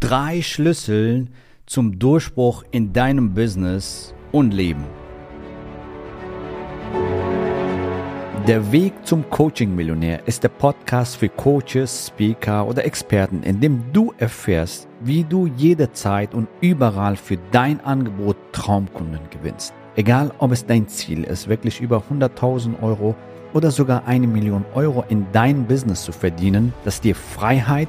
Drei Schlüssel zum Durchbruch in deinem Business und Leben. Der Weg zum Coaching-Millionär ist der Podcast für Coaches, Speaker oder Experten, in dem du erfährst, wie du jederzeit und überall für dein Angebot Traumkunden gewinnst. Egal, ob es dein Ziel ist, wirklich über 100.000 Euro oder sogar eine Million Euro in dein Business zu verdienen, das dir Freiheit,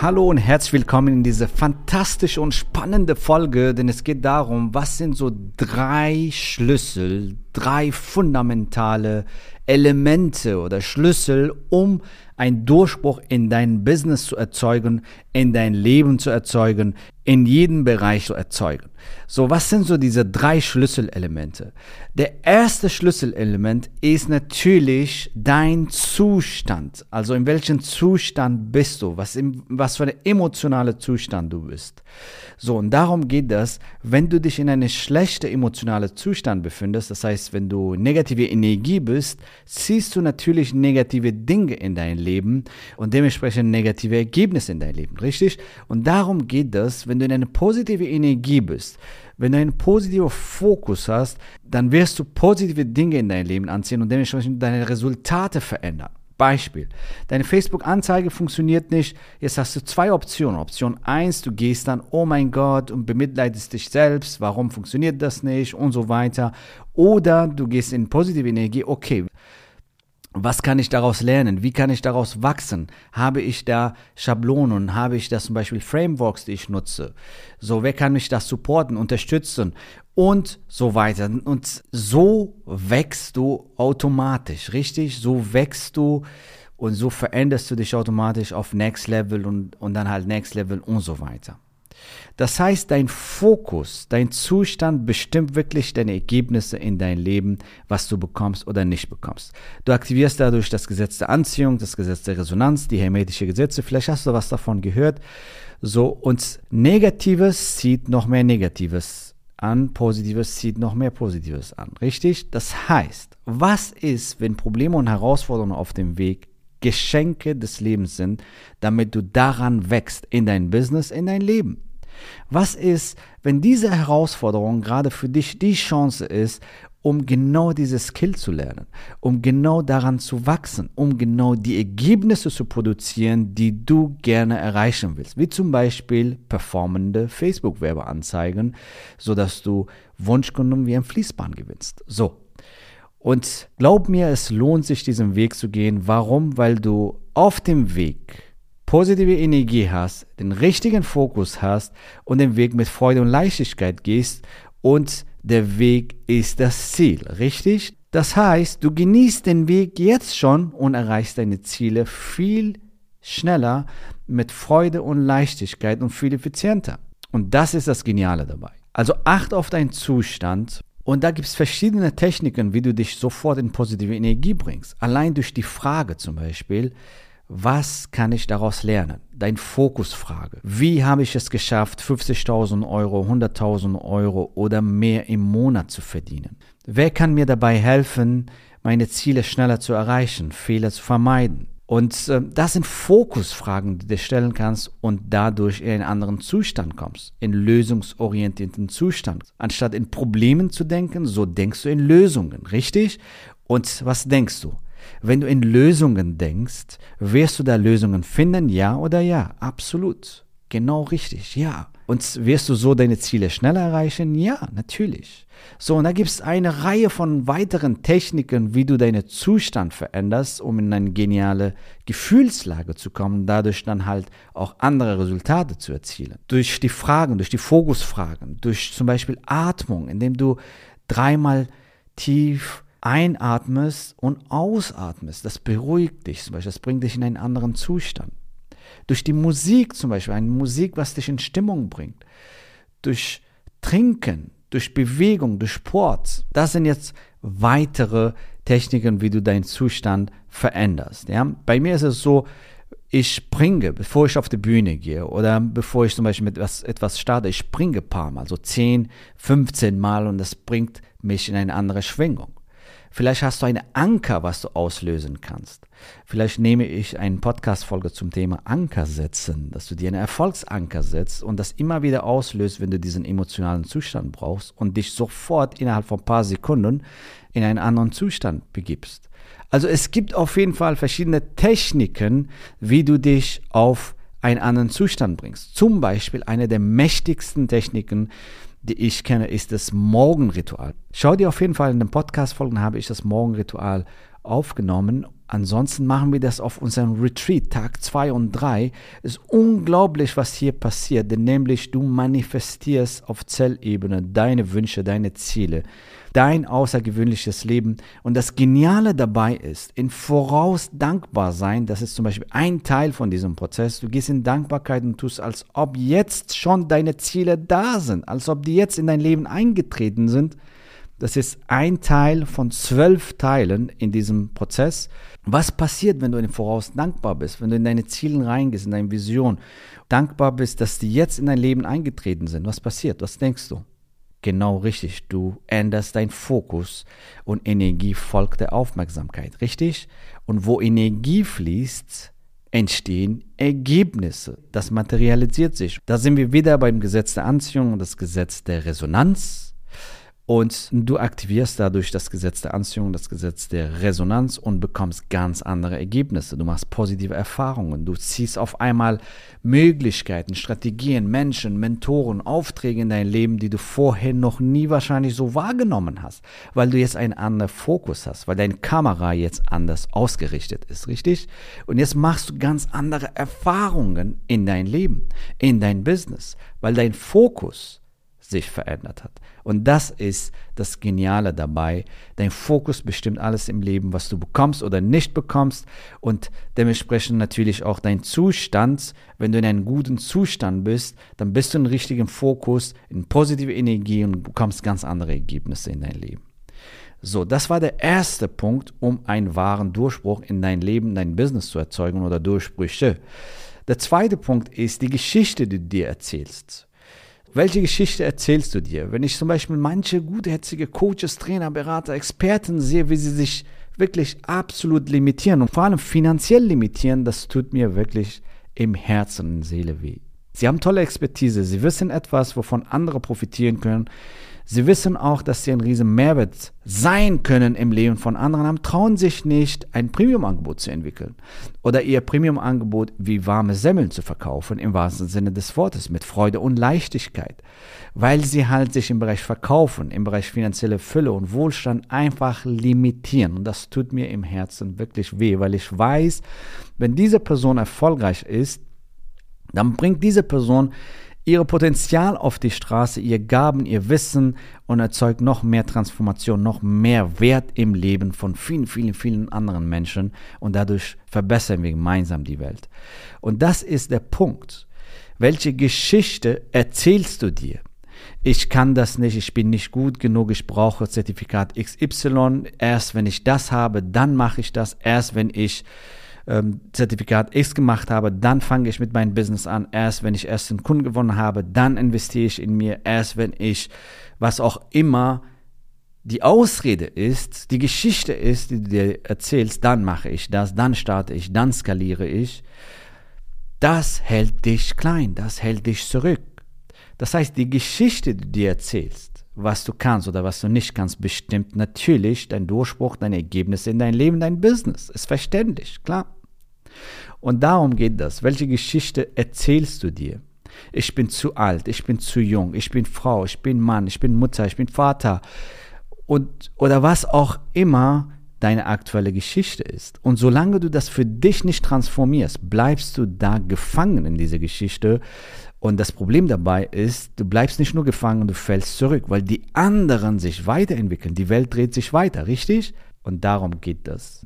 Hallo und herzlich willkommen in diese fantastische und spannende Folge, denn es geht darum, was sind so drei Schlüssel, drei fundamentale Elemente oder Schlüssel, um einen Durchbruch in dein Business zu erzeugen, in dein Leben zu erzeugen, in jedem Bereich zu erzeugen. So, was sind so diese drei Schlüsselelemente? Der erste Schlüsselelement ist natürlich dein Zustand. Also in welchem Zustand bist du? Was, im, was für ein emotionaler Zustand du bist. So, und darum geht das, wenn du dich in einem schlechten emotionalen Zustand befindest, das heißt, wenn du negative Energie bist, ziehst du natürlich negative Dinge in dein Leben und dementsprechend negative Ergebnisse in dein Leben, richtig? Und darum geht das, wenn du in einer positiven Energie bist, wenn du einen positiven Fokus hast, dann wirst du positive Dinge in dein Leben anziehen und dementsprechend deine Resultate verändern. Beispiel. Deine Facebook-Anzeige funktioniert nicht. Jetzt hast du zwei Optionen. Option 1, du gehst dann, oh mein Gott, und bemitleidest dich selbst. Warum funktioniert das nicht? Und so weiter. Oder du gehst in positive Energie. Okay, was kann ich daraus lernen? Wie kann ich daraus wachsen? Habe ich da Schablonen? Habe ich da zum Beispiel Frameworks, die ich nutze? So, wer kann mich das supporten, unterstützen? Und so weiter. Und so wächst du automatisch, richtig? So wächst du und so veränderst du dich automatisch auf Next Level und, und dann halt Next Level und so weiter. Das heißt, dein Fokus, dein Zustand bestimmt wirklich deine Ergebnisse in dein Leben, was du bekommst oder nicht bekommst. Du aktivierst dadurch das Gesetz der Anziehung, das Gesetz der Resonanz, die hermetische Gesetze. Vielleicht hast du was davon gehört. So, und Negatives zieht noch mehr Negatives an, Positives zieht noch mehr Positives an. Richtig? Das heißt, was ist, wenn Probleme und Herausforderungen auf dem Weg Geschenke des Lebens sind, damit du daran wächst in dein Business, in dein Leben? Was ist, wenn diese Herausforderung gerade für dich die Chance ist, um genau diese Skill zu lernen, um genau daran zu wachsen, um genau die Ergebnisse zu produzieren, die du gerne erreichen willst, wie zum Beispiel performende Facebook-Werbeanzeigen, sodass du Wunschkunden wie ein Fließband gewinnst. So. Und glaub mir, es lohnt sich, diesen Weg zu gehen. Warum? Weil du auf dem Weg positive Energie hast, den richtigen Fokus hast und den Weg mit Freude und Leichtigkeit gehst und der Weg ist das Ziel, richtig? Das heißt, du genießt den Weg jetzt schon und erreichst deine Ziele viel schneller mit Freude und Leichtigkeit und viel effizienter. Und das ist das Geniale dabei. Also acht auf deinen Zustand und da gibt es verschiedene Techniken, wie du dich sofort in positive Energie bringst. Allein durch die Frage zum Beispiel, was kann ich daraus lernen? Dein Fokusfrage. Wie habe ich es geschafft, 50.000 Euro, 100.000 Euro oder mehr im Monat zu verdienen? Wer kann mir dabei helfen, meine Ziele schneller zu erreichen, Fehler zu vermeiden? Und äh, das sind Fokusfragen, die du stellen kannst und dadurch in einen anderen Zustand kommst, in lösungsorientierten Zustand. Anstatt in Problemen zu denken, so denkst du in Lösungen, richtig? Und was denkst du? Wenn du in Lösungen denkst, wirst du da Lösungen finden, ja oder ja? Absolut. Genau richtig, ja. Und wirst du so deine Ziele schneller erreichen? Ja, natürlich. So, und da gibt es eine Reihe von weiteren Techniken, wie du deinen Zustand veränderst, um in eine geniale Gefühlslage zu kommen, dadurch dann halt auch andere Resultate zu erzielen. Durch die Fragen, durch die Fokusfragen, durch zum Beispiel Atmung, indem du dreimal tief einatmest und ausatmest. Das beruhigt dich zum Beispiel, das bringt dich in einen anderen Zustand. Durch die Musik zum Beispiel, eine Musik, was dich in Stimmung bringt. Durch Trinken, durch Bewegung, durch Sport. Das sind jetzt weitere Techniken, wie du deinen Zustand veränderst. Ja? Bei mir ist es so, ich springe, bevor ich auf die Bühne gehe oder bevor ich zum Beispiel mit etwas, etwas starte, ich springe ein paar Mal, so 10, 15 Mal und das bringt mich in eine andere Schwingung. Vielleicht hast du einen Anker, was du auslösen kannst. Vielleicht nehme ich eine Podcast-Folge zum Thema Anker setzen, dass du dir einen Erfolgsanker setzt und das immer wieder auslöst, wenn du diesen emotionalen Zustand brauchst und dich sofort innerhalb von ein paar Sekunden in einen anderen Zustand begibst. Also es gibt auf jeden Fall verschiedene Techniken, wie du dich auf einen anderen Zustand bringst. Zum Beispiel eine der mächtigsten Techniken, die ich kenne, ist das Morgenritual. Schau dir auf jeden Fall in den Podcast-Folgen, habe ich das Morgenritual aufgenommen. Ansonsten machen wir das auf unserem Retreat, Tag 2 und 3. Es ist unglaublich, was hier passiert, denn nämlich du manifestierst auf Zellebene deine Wünsche, deine Ziele dein außergewöhnliches Leben. Und das Geniale dabei ist, in Voraus dankbar sein, das ist zum Beispiel ein Teil von diesem Prozess. Du gehst in Dankbarkeit und tust, als ob jetzt schon deine Ziele da sind, als ob die jetzt in dein Leben eingetreten sind. Das ist ein Teil von zwölf Teilen in diesem Prozess. Was passiert, wenn du in Voraus dankbar bist, wenn du in deine Ziele reingehst, in deine Vision, dankbar bist, dass die jetzt in dein Leben eingetreten sind? Was passiert? Was denkst du? Genau richtig, du änderst deinen Fokus und Energie folgt der Aufmerksamkeit, richtig? Und wo Energie fließt, entstehen Ergebnisse. Das materialisiert sich. Da sind wir wieder beim Gesetz der Anziehung und das Gesetz der Resonanz. Und du aktivierst dadurch das Gesetz der Anziehung, das Gesetz der Resonanz und bekommst ganz andere Ergebnisse. Du machst positive Erfahrungen. Du ziehst auf einmal Möglichkeiten, Strategien, Menschen, Mentoren, Aufträge in dein Leben, die du vorher noch nie wahrscheinlich so wahrgenommen hast, weil du jetzt einen anderen Fokus hast, weil deine Kamera jetzt anders ausgerichtet ist, richtig? Und jetzt machst du ganz andere Erfahrungen in dein Leben, in dein Business, weil dein Fokus sich verändert hat. Und das ist das Geniale dabei. Dein Fokus bestimmt alles im Leben, was du bekommst oder nicht bekommst und dementsprechend natürlich auch dein Zustand. Wenn du in einem guten Zustand bist, dann bist du in richtigen Fokus, in positive Energie und bekommst ganz andere Ergebnisse in dein Leben. So, das war der erste Punkt, um einen wahren Durchbruch in dein Leben, dein Business zu erzeugen oder Durchbrüche. Der zweite Punkt ist die Geschichte, die du dir erzählst. Welche Geschichte erzählst du dir? Wenn ich zum Beispiel manche gutherzige Coaches, Trainer, Berater, Experten sehe, wie sie sich wirklich absolut limitieren und vor allem finanziell limitieren, das tut mir wirklich im Herzen und Seele weh. Sie haben tolle Expertise, sie wissen etwas, wovon andere profitieren können. Sie wissen auch, dass sie ein riesen Mehrwert sein können im Leben von anderen, aber trauen sich nicht, ein Premium-Angebot zu entwickeln oder ihr Premium-Angebot wie warme Semmeln zu verkaufen, im wahrsten Sinne des Wortes, mit Freude und Leichtigkeit, weil sie halt sich im Bereich Verkaufen, im Bereich finanzielle Fülle und Wohlstand einfach limitieren. Und das tut mir im Herzen wirklich weh, weil ich weiß, wenn diese Person erfolgreich ist, dann bringt diese Person ihre Potenzial auf die Straße, ihr Gaben, ihr Wissen und erzeugt noch mehr Transformation, noch mehr Wert im Leben von vielen, vielen, vielen anderen Menschen und dadurch verbessern wir gemeinsam die Welt. Und das ist der Punkt. Welche Geschichte erzählst du dir? Ich kann das nicht, ich bin nicht gut genug, ich brauche Zertifikat XY. Erst wenn ich das habe, dann mache ich das. Erst wenn ich ähm, Zertifikat X gemacht habe, dann fange ich mit meinem Business an. Erst wenn ich erst einen Kunden gewonnen habe, dann investiere ich in mir. Erst wenn ich, was auch immer die Ausrede ist, die Geschichte ist, die du dir erzählst, dann mache ich das, dann starte ich, dann skaliere ich. Das hält dich klein, das hält dich zurück. Das heißt, die Geschichte, die du dir erzählst, was du kannst oder was du nicht kannst, bestimmt natürlich dein Durchbruch, deine Ergebnisse in dein Leben, dein Business. Ist verständlich, klar. Und darum geht das. Welche Geschichte erzählst du dir? Ich bin zu alt, ich bin zu jung, ich bin Frau, ich bin Mann, ich bin Mutter, ich bin Vater und oder was auch immer deine aktuelle Geschichte ist. Und solange du das für dich nicht transformierst, bleibst du da gefangen in dieser Geschichte. Und das Problem dabei ist, du bleibst nicht nur gefangen, du fällst zurück, weil die anderen sich weiterentwickeln. Die Welt dreht sich weiter, richtig? Und darum geht das.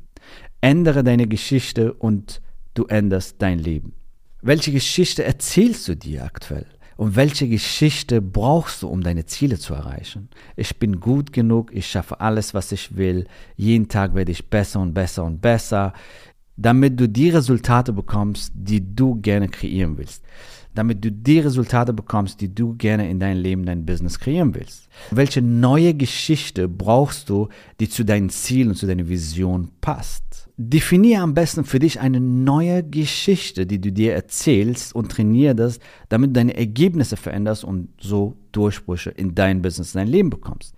Ändere deine Geschichte und du änderst dein Leben. Welche Geschichte erzählst du dir aktuell? Und welche Geschichte brauchst du, um deine Ziele zu erreichen? Ich bin gut genug, ich schaffe alles, was ich will. Jeden Tag werde ich besser und besser und besser, damit du die Resultate bekommst, die du gerne kreieren willst damit du die Resultate bekommst, die du gerne in dein Leben, dein Business kreieren willst. Welche neue Geschichte brauchst du, die zu deinen Zielen und zu deiner Vision passt? Definiere am besten für dich eine neue Geschichte, die du dir erzählst und trainiere das, damit du deine Ergebnisse veränderst und so Durchbrüche in dein Business, in dein Leben bekommst.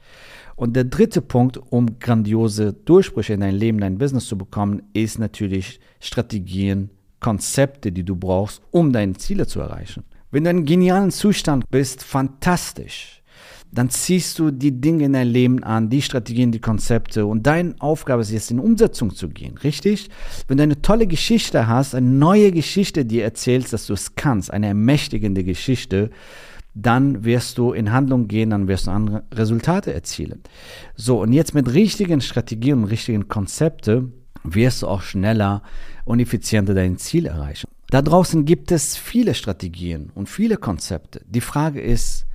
Und der dritte Punkt, um grandiose Durchbrüche in dein Leben, dein Business zu bekommen, ist natürlich Strategien Konzepte, die du brauchst, um deine Ziele zu erreichen. Wenn du in einem genialen Zustand bist, fantastisch. Dann ziehst du die Dinge in dein Leben an, die Strategien, die Konzepte und deine Aufgabe ist jetzt in Umsetzung zu gehen, richtig? Wenn du eine tolle Geschichte hast, eine neue Geschichte, die erzählst, dass du es kannst, eine ermächtigende Geschichte, dann wirst du in Handlung gehen, dann wirst du andere Resultate erzielen. So, und jetzt mit richtigen Strategien und richtigen Konzepten wirst du auch schneller und effizienter dein Ziel erreichen. Da draußen gibt es viele Strategien und viele Konzepte. Die Frage ist,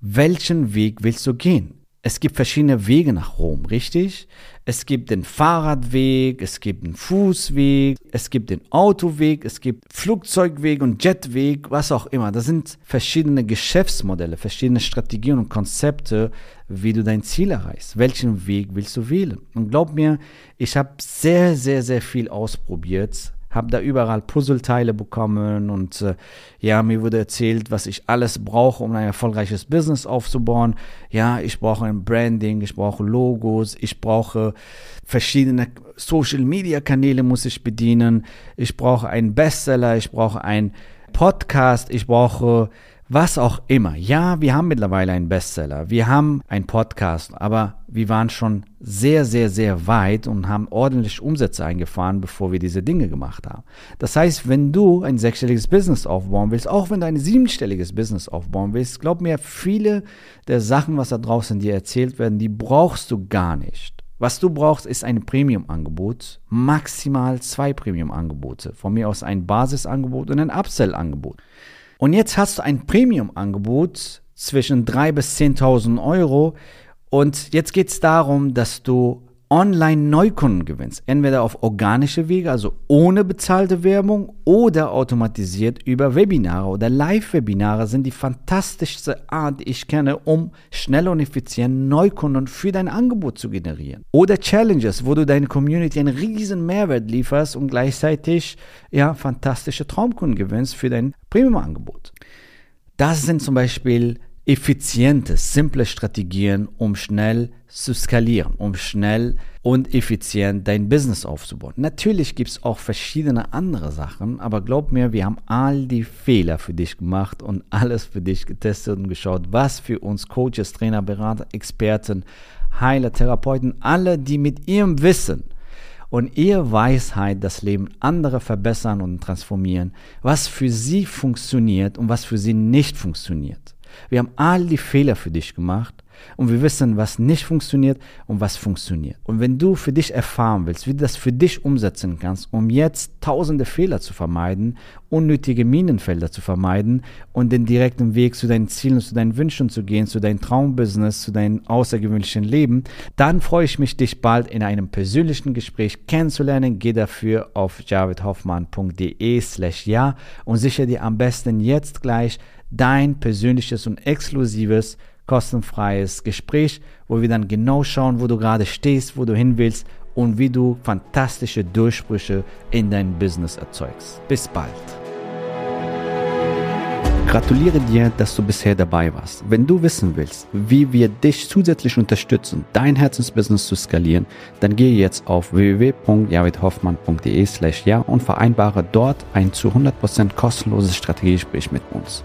welchen Weg willst du gehen? Es gibt verschiedene Wege nach Rom, richtig? Es gibt den Fahrradweg, es gibt den Fußweg, es gibt den Autoweg, es gibt Flugzeugweg und Jetweg, was auch immer. Das sind verschiedene Geschäftsmodelle, verschiedene Strategien und Konzepte, wie du dein Ziel erreichst. Welchen Weg willst du wählen? Und glaub mir, ich habe sehr, sehr, sehr viel ausprobiert habe da überall Puzzleteile bekommen und äh, ja, mir wurde erzählt, was ich alles brauche, um ein erfolgreiches Business aufzubauen. Ja, ich brauche ein Branding, ich brauche Logos, ich brauche verschiedene Social Media Kanäle muss ich bedienen, ich brauche einen Bestseller, ich brauche einen Podcast, ich brauche was auch immer. Ja, wir haben mittlerweile einen Bestseller, wir haben einen Podcast, aber wir waren schon sehr, sehr, sehr weit und haben ordentlich Umsätze eingefahren, bevor wir diese Dinge gemacht haben. Das heißt, wenn du ein sechsstelliges Business aufbauen willst, auch wenn du ein siebenstelliges Business aufbauen willst, glaub mir, viele der Sachen, was da draußen dir erzählt werden, die brauchst du gar nicht. Was du brauchst, ist ein Premium-Angebot, maximal zwei Premium-Angebote. Von mir aus ein Basisangebot und ein Upsell-Angebot. Und jetzt hast du ein Premium-Angebot zwischen 3.000 bis 10.000 Euro. Und jetzt geht es darum, dass du Online-Neukunden gewinnst. Entweder auf organische Wege, also ohne bezahlte Werbung oder automatisiert über Webinare oder Live-Webinare sind die fantastischste Art, die ich kenne, um schnell und effizient Neukunden für dein Angebot zu generieren. Oder Challenges, wo du deine Community einen riesen Mehrwert lieferst und gleichzeitig ja, fantastische Traumkunden gewinnst für dein Premium-Angebot. Das sind zum Beispiel effiziente, simple Strategien, um schnell zu skalieren, um schnell und effizient dein Business aufzubauen. Natürlich gibt es auch verschiedene andere Sachen, aber glaub mir, wir haben all die Fehler für dich gemacht und alles für dich getestet und geschaut, was für uns Coaches, Trainer, Berater, Experten, Heiler, Therapeuten, alle, die mit ihrem Wissen und ihrer Weisheit das Leben anderer verbessern und transformieren, was für sie funktioniert und was für sie nicht funktioniert. Wir haben all die Fehler für dich gemacht und wir wissen, was nicht funktioniert und was funktioniert. Und wenn du für dich erfahren willst, wie du das für dich umsetzen kannst, um jetzt tausende Fehler zu vermeiden, unnötige Minenfelder zu vermeiden und den direkten Weg zu deinen Zielen, zu deinen Wünschen zu gehen, zu deinem Traumbusiness, zu deinem außergewöhnlichen Leben, dann freue ich mich, dich bald in einem persönlichen Gespräch kennenzulernen. Geh dafür auf javidhoffmann.de slash ja und sichere dir am besten jetzt gleich dein persönliches und exklusives kostenfreies Gespräch, wo wir dann genau schauen, wo du gerade stehst, wo du hin willst und wie du fantastische Durchbrüche in dein Business erzeugst. Bis bald. Gratuliere dir, dass du bisher dabei warst. Wenn du wissen willst, wie wir dich zusätzlich unterstützen, dein Herzensbusiness zu skalieren, dann gehe jetzt auf www.javidhoffmann.de slash ja und vereinbare dort ein zu 100% kostenloses Strategiegespräch mit uns.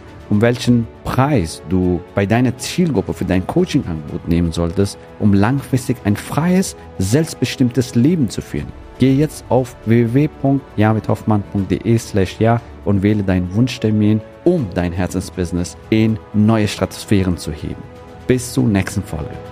Um welchen Preis du bei deiner Zielgruppe für dein Coaching-Angebot nehmen solltest, um langfristig ein freies, selbstbestimmtes Leben zu führen. Gehe jetzt auf www.javidhoffmann.de slash ja und wähle deinen Wunschtermin, um dein Herzensbusiness in neue Stratosphären zu heben. Bis zur nächsten Folge.